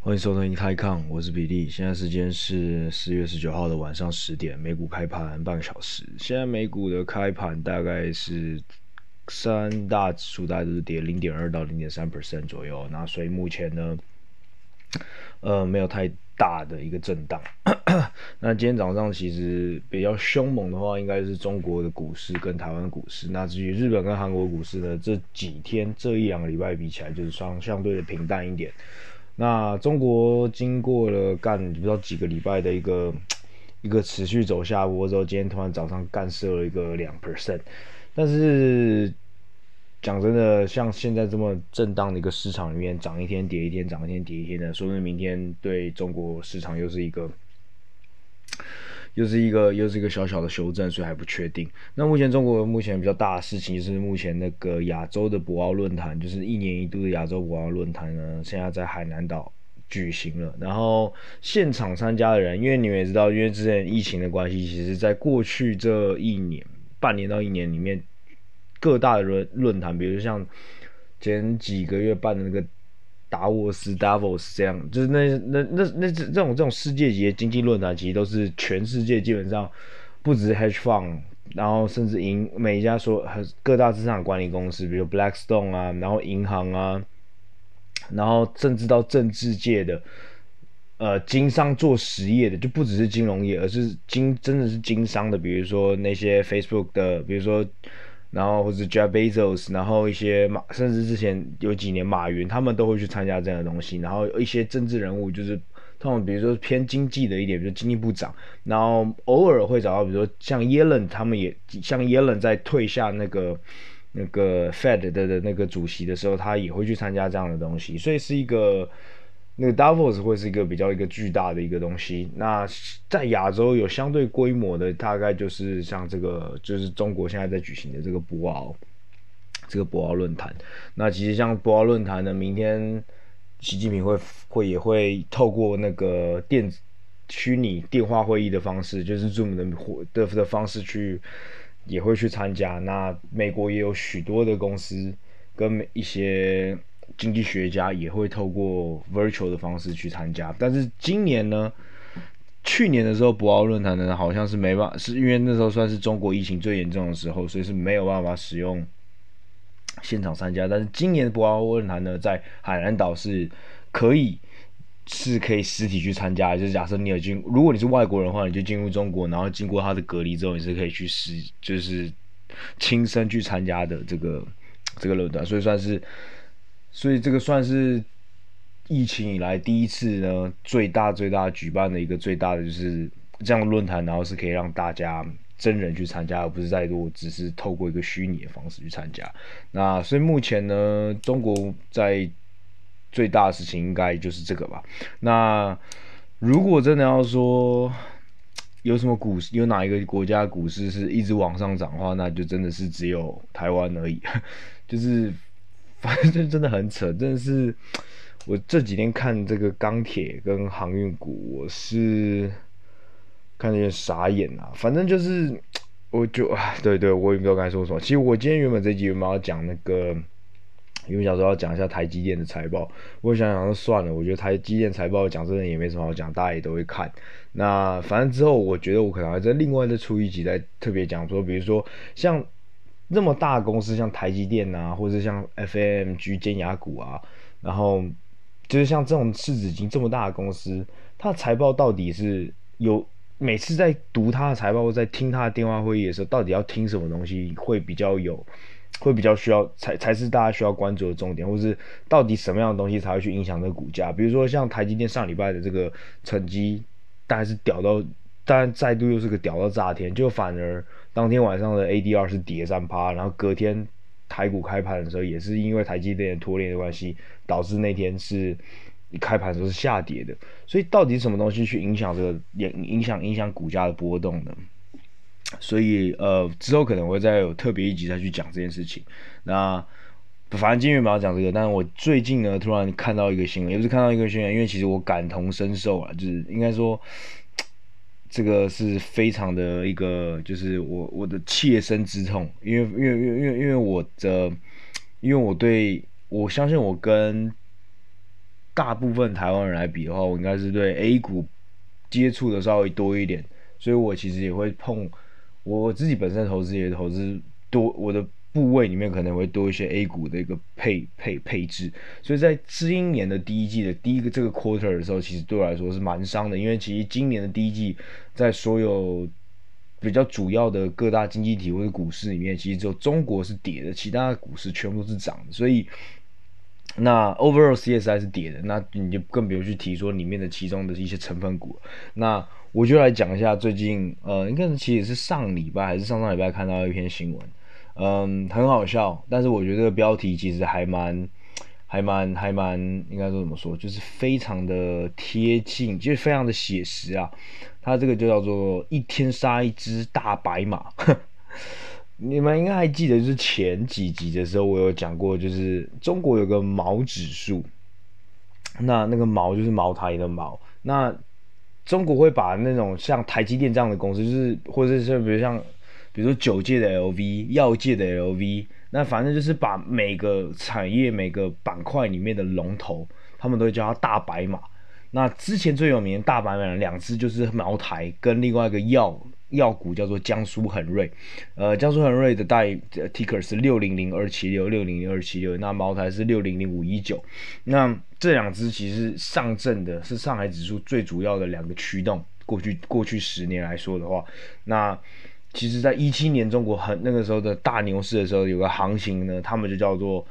欢迎收听泰康，我是比利。现在时间是四月十九号的晚上十点，美股开盘半个小时。现在美股的开盘大概是三大指数大概都是跌零点二到零点三 percent 左右，那所以目前呢，呃，没有太大的一个震荡。那今天早上其实比较凶猛的话，应该是中国的股市跟台湾股市。那至于日本跟韩国股市呢，这几天这一两个礼拜比起来，就是相相对的平淡一点。那中国经过了干不知道几个礼拜的一个一个持续走下坡之后，今天突然早上干射了一个两 percent，但是讲真的，像现在这么震荡的一个市场里面，涨一天跌一天，涨一天跌一天的，说明明天对中国市场又是一个。又是一个又是一个小小的修正，所以还不确定。那目前中国目前比较大的事情就是目前那个亚洲的博鳌论坛，就是一年一度的亚洲博鳌论坛呢，现在在海南岛举行了。然后现场参加的人，因为你们也知道，因为之前疫情的关系，其实在过去这一年半年到一年里面，各大的论论坛，比如像前几个月办的那个。达沃斯 Davos 这样，就是那那那那这这种这种世界级的经济论坛，其实都是全世界基本上不止 Hedge Fund，然后甚至银每一家说各大资产管理公司，比如 Blackstone 啊，然后银行啊，然后甚至到政治界的，呃，经商做实业的，就不只是金融业，而是经真的是经商的，比如说那些 Facebook 的，比如说。然后或者 Jeff Bezos，然后一些马，甚至之前有几年马云，他们都会去参加这样的东西。然后一些政治人物，就是他们比如说偏经济的一点，比如经济部长，然后偶尔会找到，比如说像耶伦，他们也像耶伦在退下那个那个 Fed 的的那个主席的时候，他也会去参加这样的东西，所以是一个。那个 Davos 会是一个比较一个巨大的一个东西。那在亚洲有相对规模的，大概就是像这个，就是中国现在在举行的这个博鳌，这个博鳌论坛。那其实像博鳌论坛呢，明天习近平会会也会透过那个电子虚拟电话会议的方式，就是 Zoom 的的的方式去，也会去参加。那美国也有许多的公司跟一些。经济学家也会透过 virtual 的方式去参加，但是今年呢，去年的时候博鳌论坛呢好像是没办法，是因为那时候算是中国疫情最严重的时候，所以是没有办法使用现场参加。但是今年的博鳌论坛呢，在海南岛是可以是可以实体去参加，就是假设你有进，如果你是外国人的话，你就进入中国，然后经过他的隔离之后，你是可以去实就是亲身去参加的这个这个论坛，所以算是。所以这个算是疫情以来第一次呢，最大最大举办的一个最大的就是这样论坛，然后是可以让大家真人去参加，而不是再多只是透过一个虚拟的方式去参加。那所以目前呢，中国在最大的事情应该就是这个吧。那如果真的要说有什么股市，有哪一个国家股市是一直往上涨的话，那就真的是只有台湾而已，就是。反正真的很扯，真的是我这几天看这个钢铁跟航运股，我是看有点傻眼啊。反正就是，我就啊，对对，我也不知道该说什么。其实我今天原本这集原本要讲那个，因为想说要讲一下台积电的财报，我想想算了。我觉得台积电财报讲真的也没什么好讲，大家也都会看。那反正之后我觉得我可能还在另外再出一集再特别讲说，比如说像。那么大的公司，像台积电啊，或者像 FMG 尖牙股啊，然后就是像这种市值已经这么大的公司，它的财报到底是有每次在读它的财报或在听它的电话会议的时候，到底要听什么东西会比较有，会比较需要才才是大家需要关注的重点，或是到底什么样的东西才会去影响这个股价？比如说像台积电上礼拜的这个成绩，大概是屌到，当然再度又是个屌到炸天，就反而。当天晚上的 ADR 是跌三趴，然后隔天台股开盘的时候，也是因为台积电拖累的关系，导致那天是开盘的时候是下跌的。所以到底什么东西去影响这个影影响影响股价的波动呢？所以呃之后可能会再有特别一集再去讲这件事情。那反正今天没有讲这个，但是我最近呢突然看到一个新闻，也是看到一个新闻，因为其实我感同身受啊，就是应该说。这个是非常的一个，就是我我的切身之痛，因为因为因为因为我的，因为我对我相信我跟大部分台湾人来比的话，我应该是对 A 股接触的稍微多一点，所以我其实也会碰我自己本身投资也投资多，我的部位里面可能会多一些 A 股的一个配配配置，所以在今年的第一季的第一个这个 quarter 的时候，其实对我来说是蛮伤的，因为其实今年的第一季在所有比较主要的各大经济体或者股市里面，其实只有中国是跌的，其他的股市全部都是涨的，所以。那 overall CSI 是跌的，那你就更不用去提说里面的其中的一些成分股。那我就来讲一下最近，呃，应该是其实是上礼拜还是上上礼拜看到一篇新闻，嗯，很好笑，但是我觉得这个标题其实还蛮、还蛮、还蛮，应该说怎么说，就是非常的贴近，就是非常的写实啊。它这个就叫做一天杀一只大白马。你们应该还记得，就是前几集的时候，我有讲过，就是中国有个毛指数，那那个毛就是茅台的毛。那中国会把那种像台积电这样的公司，就是或者是比如像，比如说酒界的 LV、药界的 LV，那反正就是把每个产业、每个板块里面的龙头，他们都会叫它大白马。那之前最有名的大白马两只就是茅台跟另外一个药。药股叫做江苏恒瑞，呃，江苏恒瑞的代 ticker 是六零零二七六六零零二七六，那茅台是六零零五一九，那这两只其实上证的是上海指数最主要的两个驱动。过去过去十年来说的话，那其实在一七年中国很那个时候的大牛市的时候，有个行情呢，他们就叫做。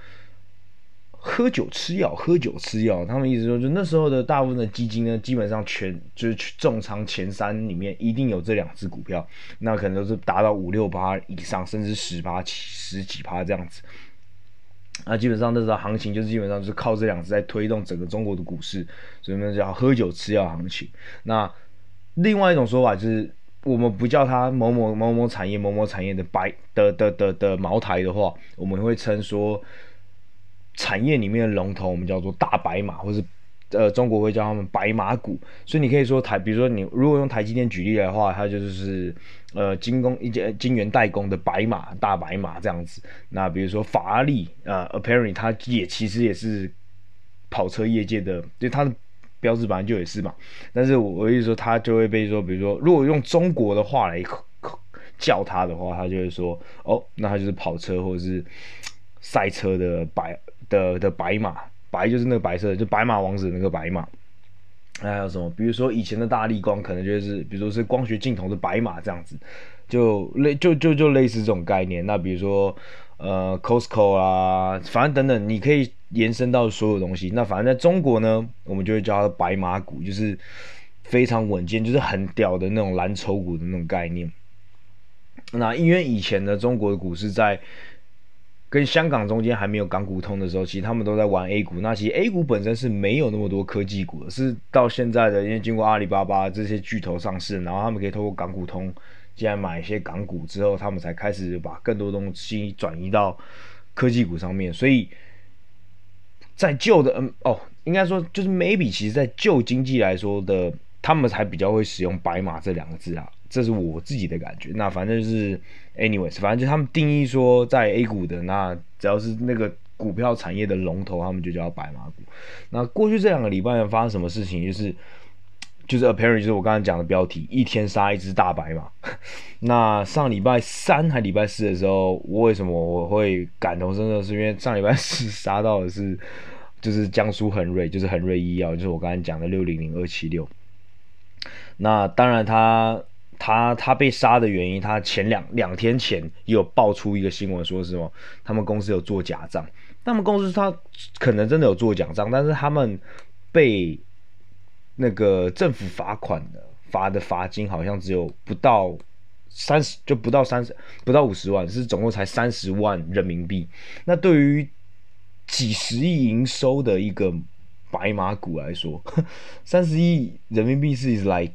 喝酒吃药，喝酒吃药。他们意思说，就那时候的大部分的基金呢，基本上全就是重仓前三里面一定有这两只股票，那可能都是达到五六趴以上，甚至十趴、十几趴这样子。那基本上那时候行情就是基本上就是靠这两只在推动整个中国的股市，所以呢叫喝酒吃药行情。那另外一种说法就是，我们不叫它某某某某产业某某产业的白的的的的，茅台的话，我们会称说。产业里面的龙头，我们叫做大白马，或是呃，中国会叫他们白马股。所以你可以说台，比如说你如果用台积电举例的话，它就是呃，精工一些晶圆代工的白马，大白马这样子。那比如说法拉利，呃，apparently 它也其实也是跑车业界的，就它的标志本来就也是嘛。但是我我意思说，它就会被说，比如说如果用中国的话来叫它的话，它就会说，哦，那它就是跑车或者是赛车的白。的的白马，白就是那个白色的，就白马王子那个白马。还有什么？比如说以前的大力光，可能就是，比如说是光学镜头的白马这样子，就类就就就类似这种概念。那比如说呃，Costco 啊，反正等等，你可以延伸到所有东西。那反正在中国呢，我们就会叫它白马股，就是非常稳健，就是很屌的那种蓝筹股的那种概念。那因为以前的中国的股市在跟香港中间还没有港股通的时候，其实他们都在玩 A 股。那其实 A 股本身是没有那么多科技股的，是到现在的，因为经过阿里巴巴这些巨头上市，然后他们可以透过港股通既然买一些港股之后，他们才开始把更多东西转移到科技股上面。所以在旧的嗯哦，应该说就是 maybe，其实在旧经济来说的，他们才比较会使用“白马”这两个字啊。这是我自己的感觉。那反正就是，anyways，反正就他们定义说，在 A 股的那只要是那个股票产业的龙头，他们就叫白马股。那过去这两个礼拜发生什么事情？就是就是 apparently 就是我刚才讲的标题，一天杀一只大白马。那上礼拜三还礼拜四的时候，我为什么我会感同身受？是因为上礼拜四杀到的是就是江苏恒瑞，就是恒瑞医药，就是我刚才讲的六零零二七六。那当然他。他他被杀的原因，他前两两天前也有爆出一个新闻，说是什么他们公司有做假账。他们公司他可能真的有做假账，但是他们被那个政府罚款的罚的罚金好像只有不到三十，就不到三十，不到五十万，是总共才三十万人民币。那对于几十亿营收的一个白马股来说，三十亿人民币是 like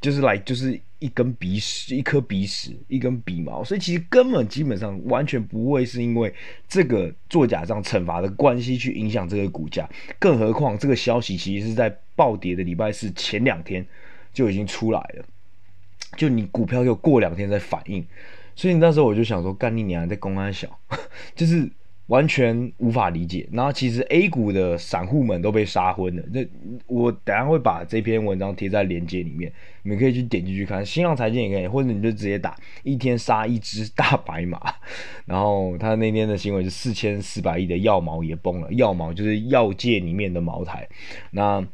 就是来就是。一根鼻屎，一颗鼻屎，一根鼻毛，所以其实根本基本上完全不会是因为这个做假账惩罚的关系去影响这个股价，更何况这个消息其实是在暴跌的礼拜四前两天就已经出来了，就你股票又过两天再反应，所以那时候我就想说，干你娘在公安小，就是完全无法理解。然后其实 A 股的散户们都被杀昏了。那我等下会把这篇文章贴在链接里面，你们可以去点进去看。新浪财经也可以，或者你就直接打一天杀一只大白马。然后他那天的新闻是四千四百亿的药毛也崩了，药毛就是药界里面的茅台。那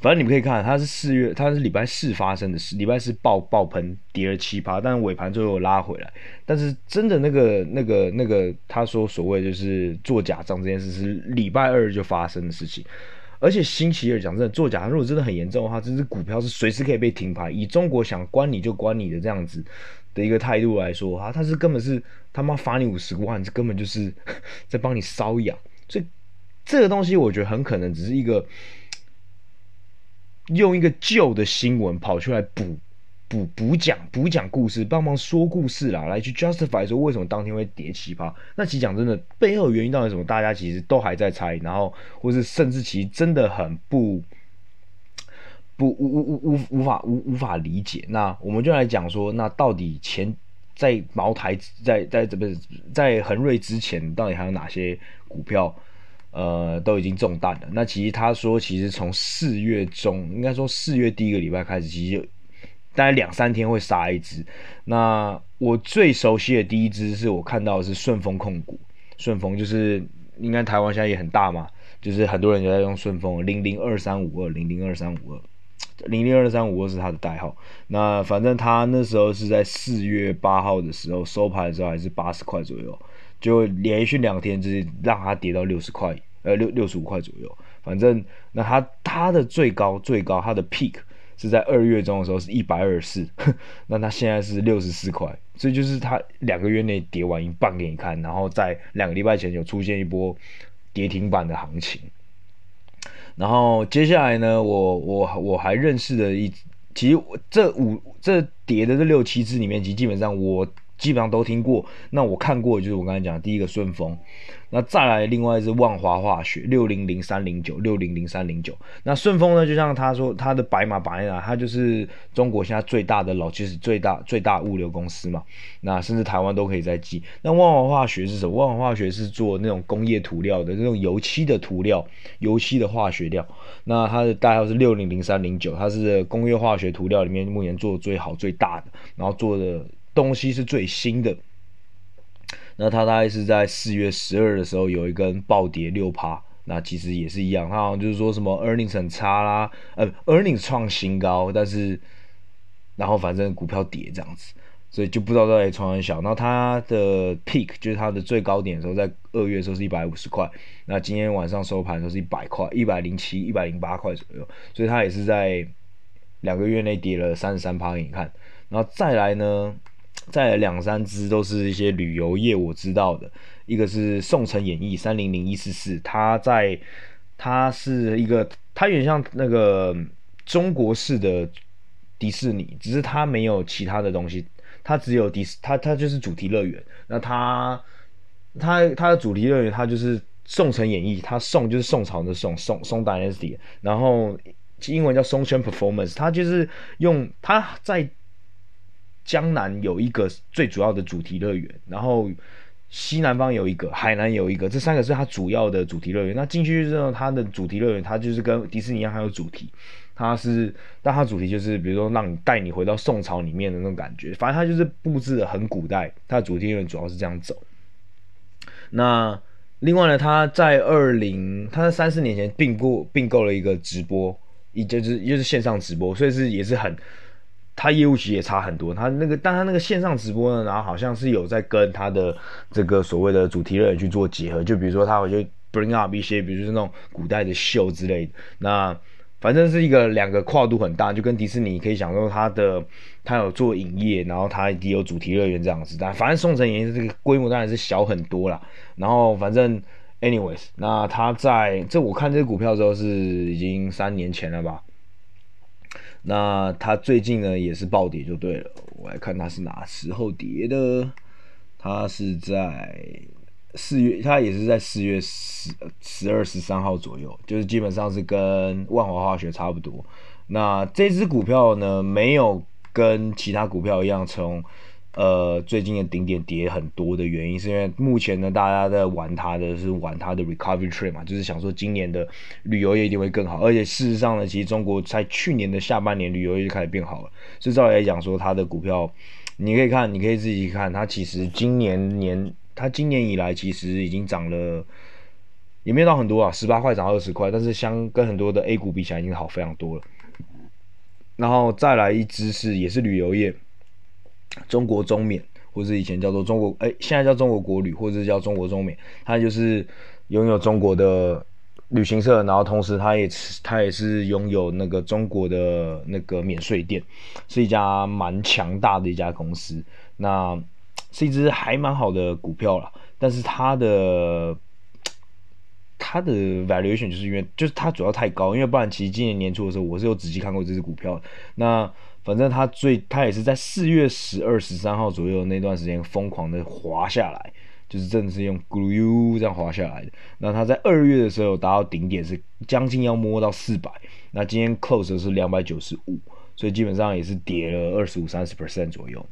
反正你们可以看，它是四月，它是礼拜四发生的事，礼拜四爆爆喷跌了七趴，但尾盘最后拉回来。但是真的那个那个那个，他说所谓就是做假账这件事是礼拜二就发生的事情，而且星期二讲真的做假，如果真的很严重的话，这支股票是随时可以被停牌。以中国想关你就关你的这样子的一个态度来说，哈，他是根本是他妈罚你五十万，这根本就是在帮你瘙痒。所以这个东西我觉得很可能只是一个。用一个旧的新闻跑出来补补补讲补讲故事，帮忙说故事啦，来去 justify 说为什么当天会跌奇葩。那其实讲真的，背后原因到底什么，大家其实都还在猜，然后或是甚至其实真的很不不无无无无无法无无法理解。那我们就来讲说，那到底前在茅台在在这边在恒瑞之前，到底还有哪些股票？呃，都已经中弹了。那其实他说，其实从四月中，应该说四月第一个礼拜开始，其实大概两三天会杀一只。那我最熟悉的第一只是我看到是顺丰控股，顺丰就是应该台湾现在也很大嘛，就是很多人就在用顺丰零零二三五二零零二三五二零零二三五二是它的代号。那反正他那时候是在四月八号的时候收盘的时候还是八十块左右。就连续两天，就是让它跌到六十块，呃，六六十五块左右。反正那它它的最高最高，它的 peak 是在二月中的时候是一百二十四，那它现在是六十四块，所以就是它两个月内跌完一半给你看，然后在两个礼拜前有出现一波跌停板的行情。然后接下来呢，我我我还认识的一，其实这五这跌的这六七只里面，其实基本上我。基本上都听过，那我看过就是我刚才讲的第一个顺丰，那再来另外是万华化学六零零三零九六零零三零九，那顺丰呢，就像他说他的白马白马，它就是中国现在最大的老，其实最大最大物流公司嘛，那甚至台湾都可以再寄。那万华化学是什么？万华化学是做那种工业涂料的，那种油漆的涂料，油漆的化学料。那它的代号是六零零三零九，它是工业化学涂料里面目前做的最好最大的，然后做的。东西是最新的，那它大概是在四月十二的时候有一根暴跌六趴，那其实也是一样，它好像就是说什么 earnings 很差啦，呃，earnings 创新高，但是然后反正股票跌这样子，所以就不知道到底创很小。然后它的 peak 就是它的最高点的时候，在二月的时候是一百五十块，那今天晚上收盘的时候是一百块，一百零七、一百零八块左右，所以它也是在两个月内跌了三十三趴给你看，然后再来呢。再来两三只都是一些旅游业，我知道的，一个是宋城演艺三零零一四四，它在它是一个，它有点像那个中国式的迪士尼，只是它没有其他的东西，它只有迪士，它它就是主题乐园。那它它它的主题乐园，它就是宋城演艺，它宋就是宋朝的宋宋宋 Dynasty，然后英文叫宋圈 Performance，它就是用它在。江南有一个最主要的主题乐园，然后西南方有一个，海南有一个，这三个是它主要的主题乐园。那进去之后，它的主题乐园它就是跟迪士尼一样，还有主题，它是，但它主题就是比如说让你带你回到宋朝里面的那种感觉，反正它就是布置的很古代。它的主题乐园主要是这样走。那另外呢，它在二零，它在三四年前并购并购了一个直播，也就是也就是线上直播，所以是也是很。他业务其实也差很多，他那个，但他那个线上直播呢，然后好像是有在跟他的这个所谓的主题乐园去做结合，就比如说他会就 bring up 一些，比如说那种古代的秀之类的，那反正是一个两个跨度很大，就跟迪士尼可以想说他的他有做影业，然后他也有主题乐园这样子，但反正宋城演艺这个规模当然是小很多啦，然后反正 anyways，那他在这我看这个股票的时候是已经三年前了吧。那它最近呢也是暴跌就对了，我来看它是哪时候跌的，它是在四月，它也是在四月十十二十三号左右，就是基本上是跟万华化学差不多。那这只股票呢没有跟其他股票一样从呃，最近的顶点跌很多的原因，是因为目前呢，大家在玩它的是玩它的 recovery trade 嘛，就是想说今年的旅游业一定会更好，而且事实上呢，其实中国在去年的下半年旅游业就开始变好了，所以照理来讲说，它的股票你可以看，你可以自己看，它其实今年年，它今年以来其实已经涨了，也没有到很多啊，十八块涨二十块，但是相跟很多的 A 股比起来已经好非常多了。然后再来一支是也是旅游业。中国中免，或是以前叫做中国，哎，现在叫中国国旅，或者是叫中国中免，它就是拥有中国的旅行社，然后同时它也它也是拥有那个中国的那个免税店，是一家蛮强大的一家公司，那 是一只还蛮好的股票了，但是它的 它的 valuation 就是因为就是它主要太高，因为不然其实今年年初的时候我是有仔细看过这只股票，那。反正它最，它也是在四月十二、十三号左右那段时间疯狂的滑下来，就是真的是用咕噜这样滑下来的。那它在二月的时候达到顶点是将近要摸到四百，那今天 close 是两百九十五，所以基本上也是跌了二十五、三十 percent 左右。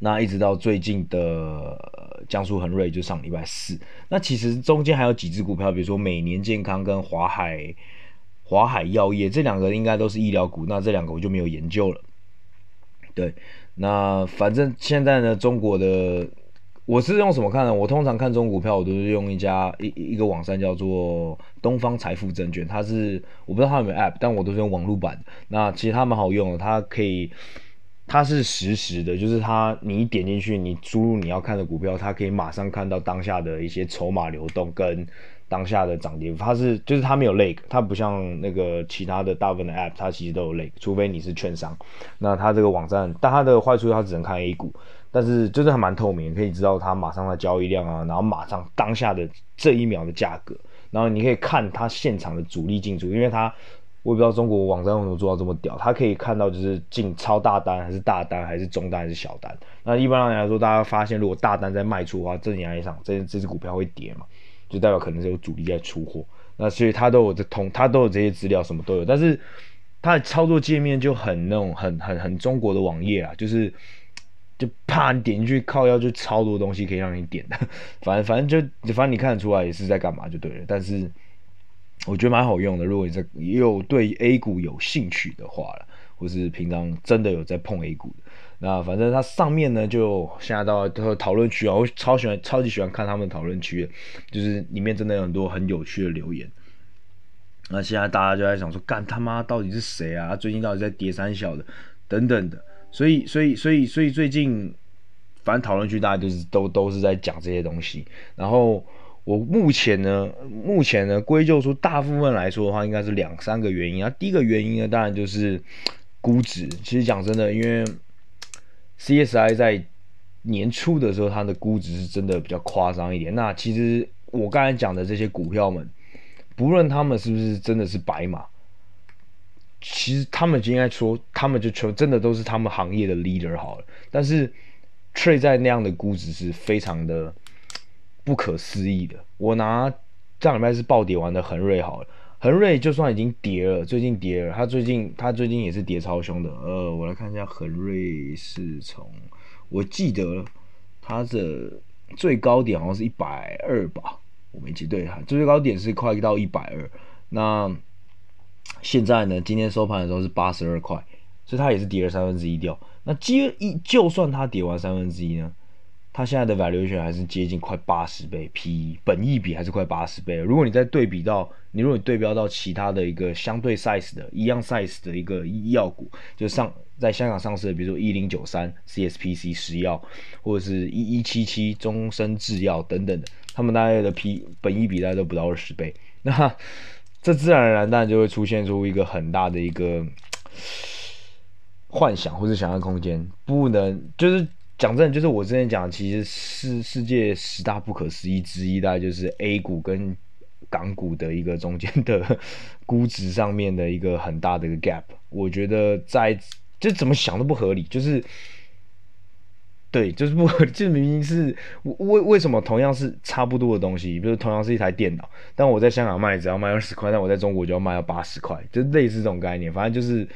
那一直到最近的江苏恒瑞就上礼拜四，那其实中间还有几只股票，比如说每年健康跟华海。华海药业这两个应该都是医疗股，那这两个我就没有研究了。对，那反正现在呢，中国的我是用什么看呢？我通常看中国股票，我都是用一家一一个网站叫做东方财富证券，它是我不知道它有没有 App，但我都是用网络版的。那其实它蛮好用，它可以，它是实时的，就是它你一点进去，你输入你要看的股票，它可以马上看到当下的一些筹码流动跟。当下的涨跌，它是就是它没有 lag，它不像那个其他的大部分的 app，它其实都有 lag，除非你是券商。那它这个网站，但它的坏处它只能看 A 股，但是就是还蛮透明，可以知道它马上的交易量啊，然后马上当下的这一秒的价格，然后你可以看它现场的主力进出，因为它我也不知道中国网站为什么做到这么屌，它可以看到就是进超大单还是大单还是中单还是小单。那一般来说，大家发现如果大单在卖出的话，正常来讲，这这只股票会跌嘛。就代表可能是有主力在出货，那所以他都有这通，他都有这些资料，什么都有。但是他的操作界面就很那种很很很中国的网页啊，就是就怕你点进去靠腰就超多东西可以让你点的，反正反正就反正你看得出来也是在干嘛就对了。但是我觉得蛮好用的，如果你在有对 A 股有兴趣的话了，或是平常真的有在碰 A 股的。那反正它上面呢，就现在到讨论区啊，我超喜欢、超级喜欢看他们讨论区，就是里面真的有很多很有趣的留言。那现在大家就在想说，干他妈到底是谁啊？最近到底在跌三小的，等等的。所以，所以，所以，所以最近，反正讨论区大家就是都都是在讲这些东西。然后我目前呢，目前呢归咎出大部分来说的话，应该是两三个原因啊。第一个原因呢，当然就是估值。其实讲真的，因为 CSI 在年初的时候，它的估值是真的比较夸张一点。那其实我刚才讲的这些股票们，不论他们是不是真的是白马，其实他们就应该说，他们就全真的都是他们行业的 leader 好了。但是 trade 在那样的估值是非常的不可思议的。我拿上礼拜是暴跌完的恒瑞好了。恒瑞就算已经跌了，最近跌了，它最近它最近也是跌超凶的。呃，我来看一下恒瑞是从，我记得它的最高点好像是一百二吧，我没记对，哈最高点是快到一百二。那现在呢，今天收盘的时候是八十二块，所以它也是跌了三分之一掉。那接一就算它跌完三分之一呢？它现在的 valuation 还是接近快八十倍 PE，本益比还是快八十倍。如果你再对比到，你如果你对标到其他的一个相对 size 的一样 size 的一个医药股，就上在香港上市的，比如说一零九三 CSPC 石药，或者是一一七七中生制药等等的，他们大概的 P 本益比大概都不到二十倍。那这自然而然当然就会出现出一个很大的一个幻想或者想象空间，不能就是。讲真的，就是我之前讲，其实是世界十大不可思议之一，大概就是 A 股跟港股的一个中间的 估值上面的一个很大的一个 gap。我觉得在就怎么想都不合理，就是对，就是不合理，就明明是为为什么同样是差不多的东西，比如同样是一台电脑，但我在香港卖只要卖二十块，但我在中国就要卖到八十块，就类似这种概念，反正就是。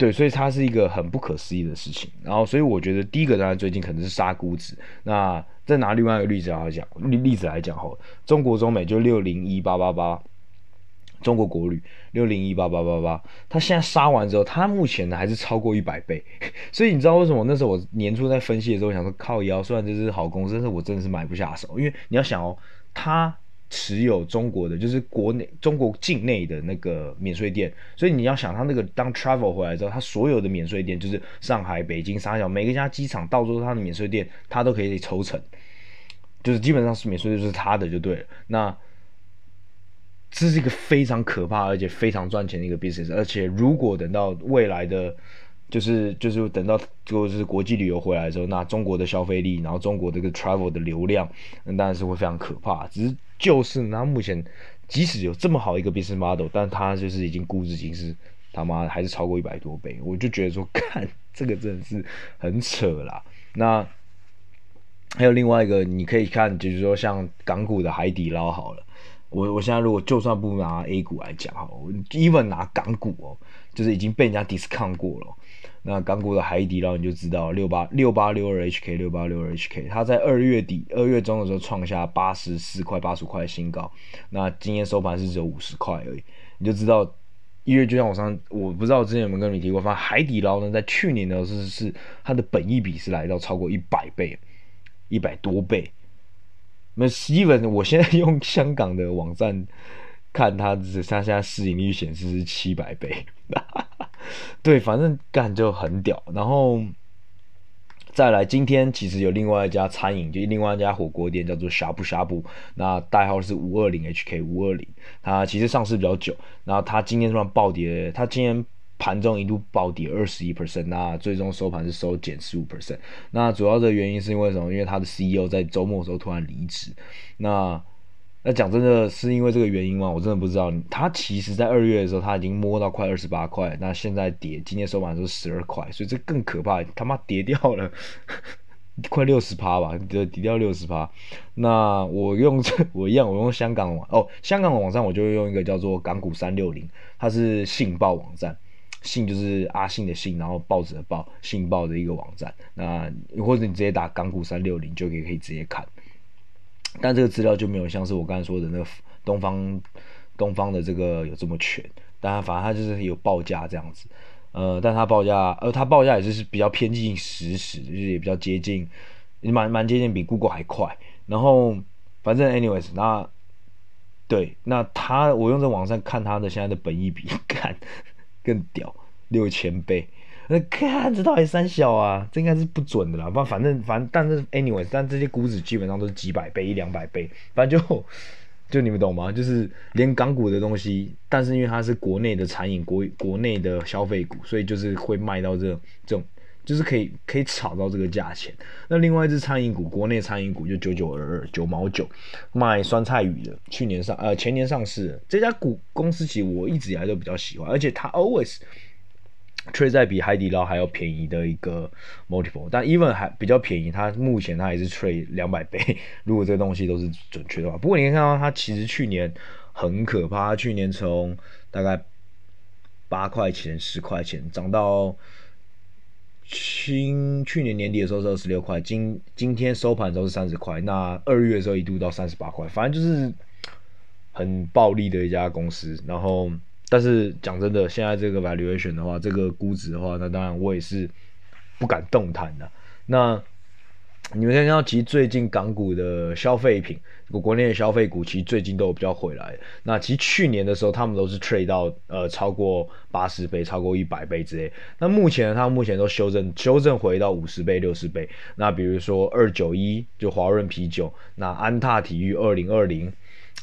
对，所以它是一个很不可思议的事情。然后，所以我觉得第一个当然最近可能是杀估值。那再拿另外一个例子来讲，例例子来讲哈，中国中美就六零一八八八，中国国旅六零一八八八八，它现在杀完之后，它目前呢还是超过一百倍。所以你知道为什么那时候我年初在分析的时候，想说靠腰，虽然这是好公司，但是我真的是买不下手，因为你要想哦，它。持有中国的就是国内中国境内的那个免税店，所以你要想他那个当 travel 回来之后，他所有的免税店就是上海、北京、三角，每个家机场到处都是他的免税店，他都可以抽成，就是基本上是免税就是他的就对了。那这是一个非常可怕而且非常赚钱的一个 business，而且如果等到未来的。就是就是等到就是国际旅游回来的时候，那中国的消费力，然后中国这个 travel 的流量，那当然是会非常可怕。只是就是那目前即使有这么好一个 business model，但它就是已经估值已经是他妈还是超过一百多倍，我就觉得说，看这个真的是很扯啦。那还有另外一个你可以看，就是说像港股的海底捞好了，我我现在如果就算不拿 A 股来讲哈，我 even 拿港股哦，就是已经被人家 discount 过了。那港股的海底捞你就知道六八六八六二 HK 六八六二 HK，它在二月底二月中的时候创下八十四块八十五块新高，那今天收盘是只有五十块而已，你就知道，因为就像我上我不知道之前有没有跟你提过，反正海底捞呢在去年的时候是是它的本益比是来到超过一百倍，一百多倍，那 Steven，我现在用香港的网站看它，它现在市盈率显示是七百倍。对，反正干就很屌，然后再来，今天其实有另外一家餐饮，就另外一家火锅店叫做呷哺呷哺，那代号是五二零 HK 五二零，它其实上市比较久，然后它今天突然暴跌，它今天盘中一度暴跌二十一 percent，那最终收盘是收减十五 percent，那主要的原因是因为什么？因为它的 CEO 在周末的时候突然离职，那。那讲真的是因为这个原因吗？我真的不知道。它其实，在二月的时候，它已经摸到快二十八块，那现在跌，今天收盘是十二块，所以这更可怕，他妈跌掉了快六十趴吧，跌跌掉六十趴。那我用这我一样，我用香港网哦，香港网站我就用一个叫做港股三六零，它是信报网站，信就是阿信的信，然后报纸的报，信报的一个网站。那或者你直接打港股三六零就可以可以直接看。但这个资料就没有像是我刚才说的那个东方东方的这个有这么全，当然反正它就是有报价这样子，呃，但它报价，呃，它报价也就是比较偏近实时，就是也比较接近，蛮蛮接近比 Google 还快。然后反正 anyways，那对，那它我用在网上看它的现在的本益比，看更屌，六千倍。那看这到底三小啊？这应该是不准的啦。不，反正反正，但是 anyways，但这些股指基本上都是几百倍、一两百倍。反正就就你们懂吗？就是连港股的东西，但是因为它是国内的餐饮、国国内的消费股，所以就是会卖到这这种，就是可以可以炒到这个价钱。那另外一只餐饮股，国内餐饮股就九九二二九毛九，卖酸菜鱼的，去年上呃前年上市这家股公司，其实我一直以来都比较喜欢，而且它 always。Trade 在比海底捞还要便宜的一个 multiple，但 even 还比较便宜，它目前它也是 trade 两百倍。如果这个东西都是准确的话，不过你可以看到它其实去年很可怕，去年从大概八块钱、十块钱涨到去去年年底的时候是二十六块，今今天收盘的时候是三十块，那二月的时候一度到三十八块，反正就是很暴利的一家公司，然后。但是讲真的，现在这个 valuation 的话，这个估值的话，那当然我也是不敢动弹的。那你们可以看到，其实最近港股的消费品，国内的消费股，其实最近都有比较回来。那其实去年的时候，他们都是 trade 到呃超过八十倍、超过一百倍之类。那目前呢，他们目前都修正修正回到五十倍、六十倍。那比如说二九一就华润啤酒，那安踏体育二零二零。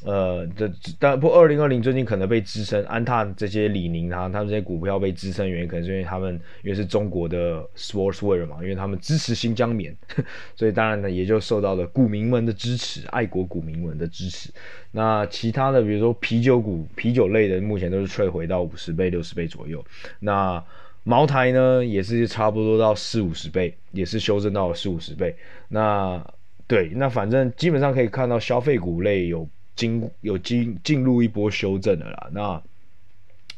呃，这但不，二零二零最近可能被支撑，安踏这些李宁啊，他们这些股票被支撑原因，可能是因为他们因为是中国的 sportswear 嘛，因为他们支持新疆棉，所以当然呢也就受到了股民们的支持，爱国股民们的支持。那其他的比如说啤酒股、啤酒类的，目前都是退回到五十倍、六十倍左右。那茅台呢，也是差不多到四五十倍，也是修正到了四五十倍。那对，那反正基本上可以看到消费股类有。进有进进入一波修正的啦，那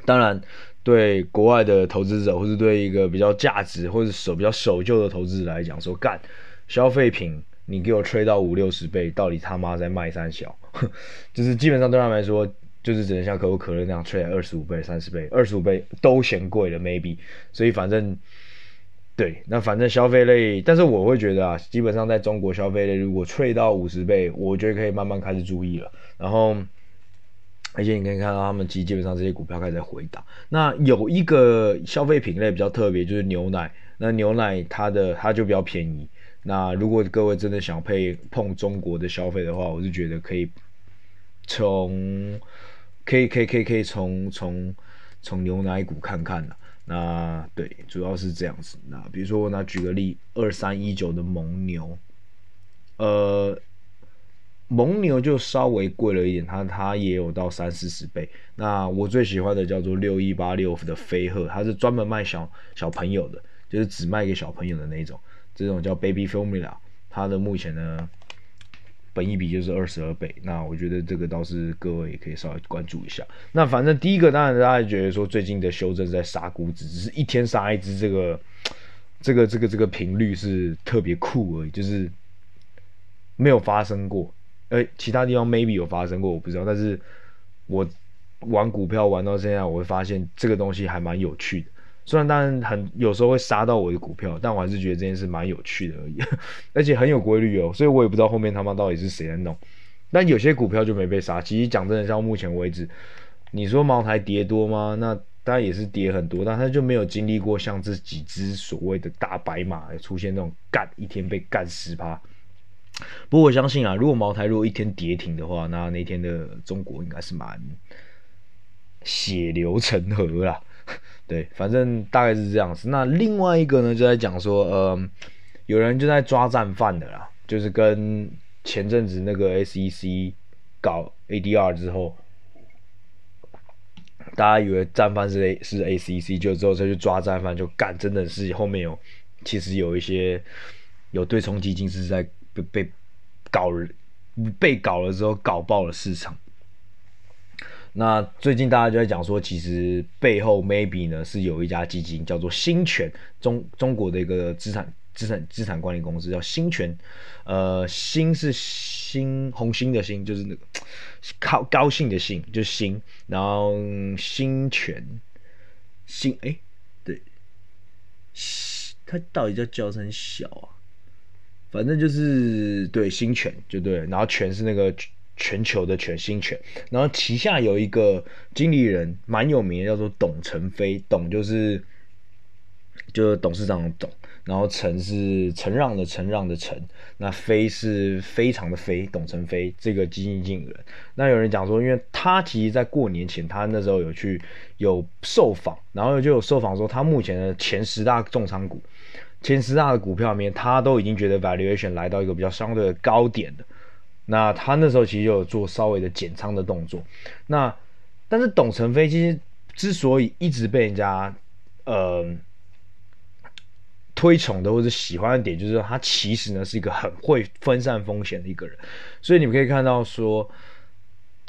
当然对国外的投资者，或是对一个比较价值或者守比较守旧的投资者来讲，说干消费品，你给我吹到五六十倍，到底他妈在卖三小？就是基本上对他们来说，就是只能像可口可乐那样吹二十五倍、三十倍、二十五倍都嫌贵了，maybe。所以反正对，那反正消费类，但是我会觉得啊，基本上在中国消费类，如果脆到五十倍，我觉得可以慢慢开始注意了。然后。而且你可以看到，他们基基本上这些股票开始在回档。那有一个消费品类比较特别，就是牛奶。那牛奶它的它就比较便宜。那如果各位真的想配碰中国的消费的话，我是觉得可以从可以可以可以可以从从从牛奶股看看的。那对，主要是这样子。那比如说，我那举个例，二三一九的蒙牛，呃。蒙牛就稍微贵了一点，它它也有到三四十倍。那我最喜欢的叫做六一八六的飞鹤，它是专门卖小小朋友的，就是只卖给小朋友的那种，这种叫 Baby Formula。它的目前呢，本一比就是二十二倍。那我觉得这个倒是各位也可以稍微关注一下。那反正第一个当然大家觉得说最近的修正在杀股指，只是一天杀一只，这个这个这个这个频率是特别酷而已，就是没有发生过。呃，其他地方 maybe 有发生过，我不知道。但是我玩股票玩到现在，我会发现这个东西还蛮有趣的。虽然当然很有时候会杀到我的股票，但我还是觉得这件事蛮有趣的而已。而且很有规律哦，所以我也不知道后面他妈到底是谁在弄。但有些股票就没被杀。其实讲真的，到目前为止，你说茅台跌多吗？那当然也是跌很多，但它就没有经历过像这几只所谓的大白马出现那种干一天被干十趴。不过我相信啊，如果茅台如果一天跌停的话，那那天的中国应该是蛮血流成河啦。对，反正大概是这样子。那另外一个呢，就在讲说，呃，有人就在抓战犯的啦，就是跟前阵子那个 SEC 搞 ADR 之后，大家以为战犯是 A 是 ACC，就之后再去抓战犯，就干，真的是后面有其实有一些有对冲基金是在。被被搞，被搞了之后搞爆了市场。那最近大家就在讲说，其实背后 maybe 呢是有一家基金叫做兴全，中中国的一个资产资产资产管理公司叫兴全，呃，新是新红星的星，就是那个高高兴的兴，就是兴，然后兴全兴哎，对，它到底叫叫声小啊？反正就是对兴全就对，然后全是那个全球的全新全，然后旗下有一个经理人蛮有名的，叫做董承非，董就是就是董事长的董，然后承是承让的承让的承，那非是非常的非，董承非这个基金经理人。那有人讲说，因为他其实在过年前，他那时候有去有受访，然后就有受访说他目前的前十大重仓股。前十大的股票里面，他都已经觉得 valuation 来到一个比较相对的高点的。那他那时候其实就有做稍微的减仓的动作。那但是董承非其实之所以一直被人家呃推崇的或者喜欢的点，就是说他其实呢是一个很会分散风险的一个人。所以你们可以看到说。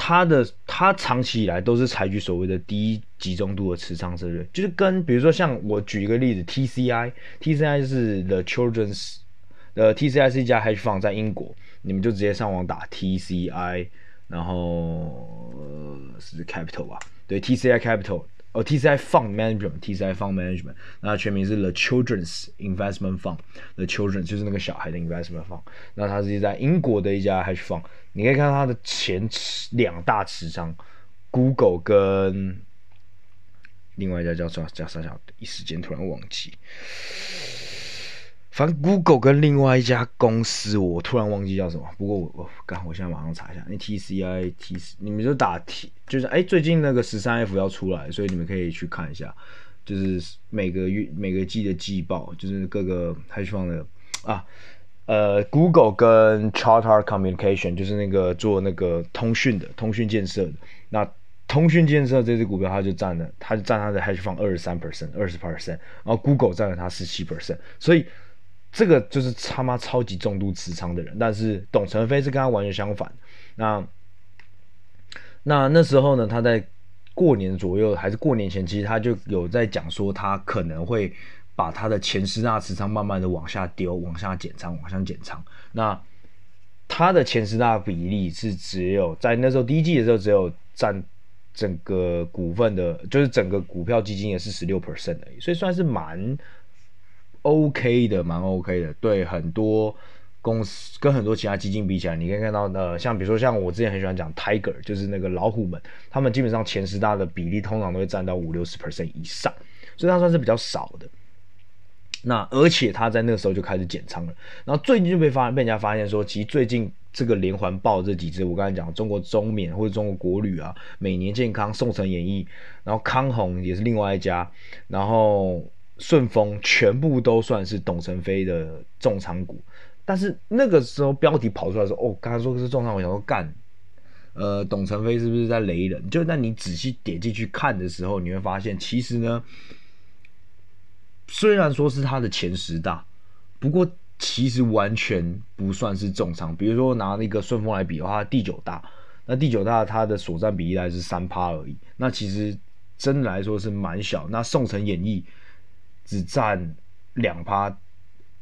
他的他长期以来都是采取所谓的低集中度的持仓策略，就是跟比如说像我举一个例子，TCI，TCI 是 The Children's，呃，TCI 是一家 hedge fund 在英国，你们就直接上网打 TCI，然后、呃、是 Capital 吧，对，TCI Capital。哦，TCI Fund Management，TCI Fund Management，那全名是 The Children's Investment Fund，The Children 就是那个小孩的 Investment Fund，那它是在英国的一家 Hedge Fund，你可以看到它的前两大持仓，Google 跟另外一家叫叫啥叫，一时间突然忘记。反正 Google 跟另外一家公司，我突然忘记叫什么。不过我我刚我现在马上查一下，那 TCI T，你们就打 T，就是哎、最近那个十三 F 要出来，所以你们可以去看一下，就是每个月每个季的季报，就是各个 hedge fund 的啊，呃，Google 跟 Charter Communication 就是那个做那个通讯的通讯建设的，那通讯建设这支股票，它就占了，它就占它的 hedge fund 二十三 percent，二十 percent，然后 Google 占了它十七 percent，所以。这个就是他妈超级重度持仓的人，但是董承非是跟他完全相反。那那那时候呢，他在过年左右还是过年前，其实他就有在讲说，他可能会把他的前十大持仓慢慢的往下丢，往下减仓，往下减仓。那他的前十大比例是只有在那时候第一季的时候，只有占整个股份的，就是整个股票基金也是十六 percent 而已，所以算是蛮 OK 的，蛮 OK 的。对很多。公司跟很多其他基金比起来，你可以看到，呃，像比如说像我之前很喜欢讲 Tiger，就是那个老虎们，他们基本上前十大的比例通常都会占到五六十 percent 以上，所以它算是比较少的。那而且他在那个时候就开始减仓了，然后最近就被发被人家发现说，其实最近这个连环爆这几只，我刚才讲中国中免或者中国国旅啊，每年健康、宋城演艺，然后康弘也是另外一家，然后顺丰全部都算是董承飞的重仓股。但是那个时候标题跑出来说，哦，刚才说是重仓，我想说干，呃，董承飞是不是在雷人？就那你仔细点进去看的时候，你会发现，其实呢，虽然说是他的前十大，不过其实完全不算是重仓。比如说拿那个顺丰来比的话，第九大，那第九大它的所占比例大概是三趴而已，那其实真的来说是蛮小。那宋城演艺只占两趴。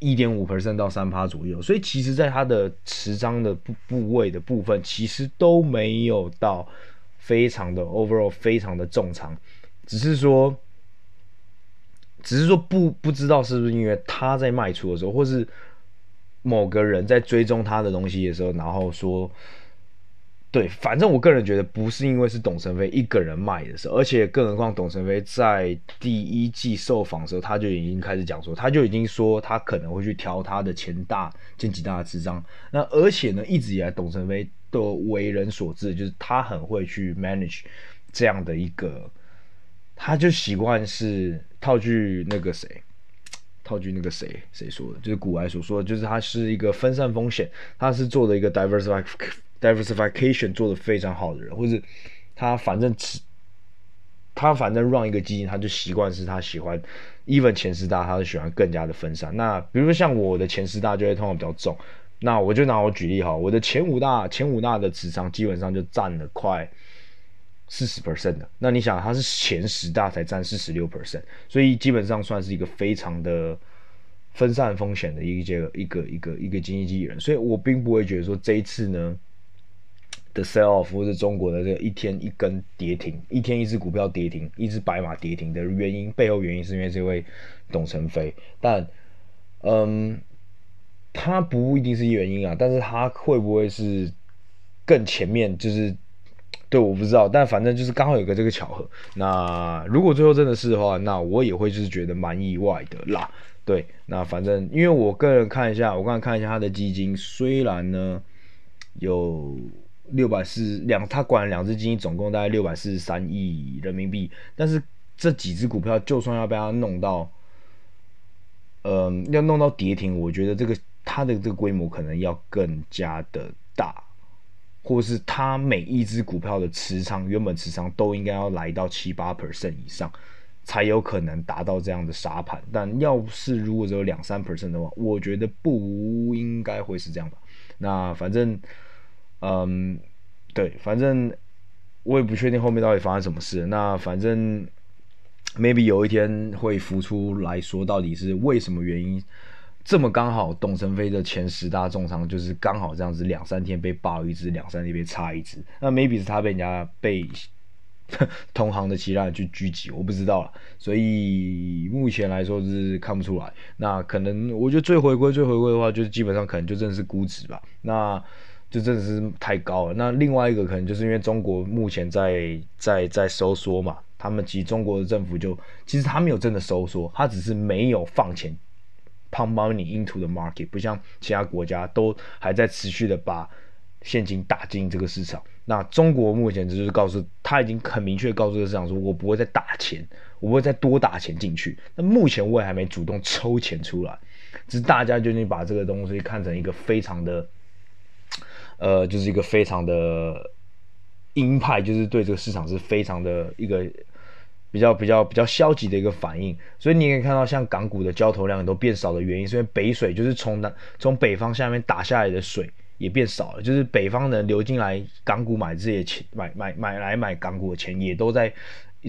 一点五 percent 到三趴左右，所以其实，在它的持仓的部部位的部分，其实都没有到非常的 overall 非常的重仓，只是说，只是说不不知道是不是因为他在卖出的时候，或是某个人在追踪他的东西的时候，然后说。对，反正我个人觉得不是因为是董承飞一个人卖的时候，而且更何况董承飞在第一季受访的时候，他就已经开始讲说，他就已经说他可能会去调他的前大、前几大的持仓。那而且呢，一直以来董承飞都为人所知，就是他很会去 manage 这样的一个，他就习惯是套句那个谁，套句那个谁谁说的，就是股癌所说的，就是他是一个分散风险，他是做的一个 diversify。Diversification 做的非常好的人，或者他反正只他反正 run 一个基金，他就习惯是他喜欢 even 前十大，他是喜欢更加的分散。那比如说像我的前十大就会通常比较重，那我就拿我举例哈，我的前五大前五大的持仓基本上就占了快四十 percent 的。那你想，他是前十大才占四十六 percent，所以基本上算是一个非常的。分散风险的一个一个一个一个一个经济经纪人，所以我并不会觉得说这一次呢。的 sell off 或是中国的这个一天一根跌停，一天一只股票跌停，一只白马跌停的原因，背后原因是因为这位董承飞，但嗯，他不一定是原因啊，但是他会不会是更前面？就是对，我不知道，但反正就是刚好有个这个巧合。那如果最后真的是的话，那我也会就是觉得蛮意外的啦。对，那反正因为我个人看一下，我刚才看一下他的基金，虽然呢有。六百四两，他管两只基金，总共大概六百四十三亿人民币。但是这几只股票，就算要被他弄到，呃，要弄到跌停，我觉得这个它的这个规模可能要更加的大，或是它每一只股票的持仓原本持仓都应该要来到七八 percent 以上，才有可能达到这样的杀盘。但要是如果只有两三 percent 的话，我觉得不应该会是这样吧。那反正。嗯，对，反正我也不确定后面到底发生什么事。那反正 maybe 有一天会浮出来说，到底是为什么原因这么刚好，董承飞的前十大重仓就是刚好这样子，两三天被爆一只，两三天被插一只。那 maybe 是他被人家被 同行的其他人去狙击，我不知道了。所以目前来说是看不出来。那可能我觉得最回归、最回归的话，就是基本上可能就真的是估值吧。那。就真的是太高了。那另外一个可能就是因为中国目前在在在收缩嘛，他们其实中国的政府就其实他没有真的收缩，他只是没有放钱 pump money into the market，不像其他国家都还在持续的把现金打进这个市场。那中国目前就是告诉他已经很明确告诉这个市场说，我不会再打钱，我不会再多打钱进去。那目前我也还没主动抽钱出来，只是大家究竟把这个东西看成一个非常的。呃，就是一个非常的鹰派，就是对这个市场是非常的一个比较比较比较消极的一个反应。所以你可以看到，像港股的交投量都变少的原因，是因为北水就是从南从北方下面打下来的水也变少了，就是北方人流进来港股买这些钱，买买买来买港股的钱也都在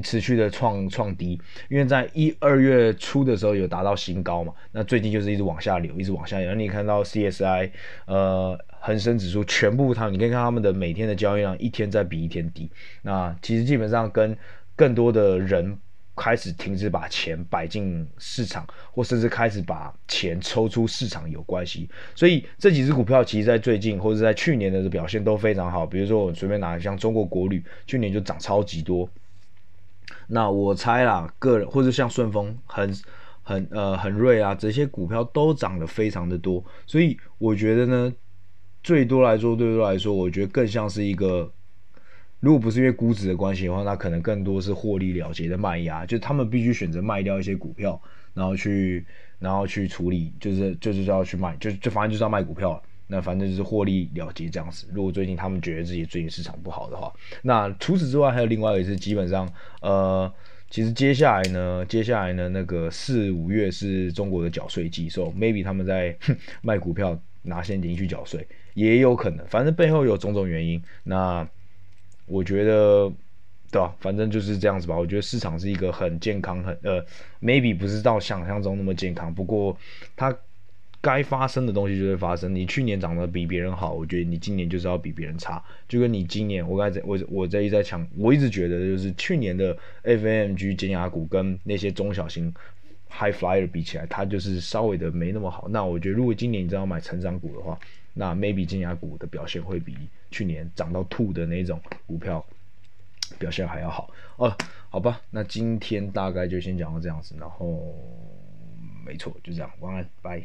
持续的创创低，因为在一二月初的时候有达到新高嘛，那最近就是一直往下流，一直往下流。你看到 CSI 呃恒生指数全部它，你可以看他们的每天的交易量一天在比一天低，那其实基本上跟更多的人。开始停止把钱摆进市场，或甚至开始把钱抽出市场有关系。所以这几只股票其实，在最近或者在去年的表现都非常好。比如说，我随便拿像中国国旅，去年就涨超级多。那我猜啦，个人或者像顺丰、很很呃很瑞啊，这些股票都涨得非常的多。所以我觉得呢，最多来说，最多来说，我觉得更像是一个。如果不是因为估值的关系的话，那可能更多是获利了结的卖压，就他们必须选择卖掉一些股票，然后去，然后去处理，就是就是要去卖，就就反正就是要卖股票，那反正就是获利了结这样子。如果最近他们觉得自己最近市场不好的话，那除此之外还有另外一个是基本上，呃，其实接下来呢，接下来呢，那个四五月是中国的缴税季，所以 maybe 他们在卖股票拿现金去缴税也有可能，反正背后有种种原因，那。我觉得，对吧？反正就是这样子吧。我觉得市场是一个很健康，很呃，maybe 不是到想象中那么健康。不过，它该发生的东西就会发生。你去年涨得比别人好，我觉得你今年就是要比别人差。就跟你今年，我刚才我我在一直在讲，我一直觉得就是去年的 FAMG 尖牙股跟那些中小型 High Flyer 比起来，它就是稍微的没那么好。那我觉得如果今年你真要买成长股的话，那 maybe 金牙股的表现会比去年涨到吐的那种股票表现还要好哦。好吧，那今天大概就先讲到这样子，然后没错，就这样，晚安，拜。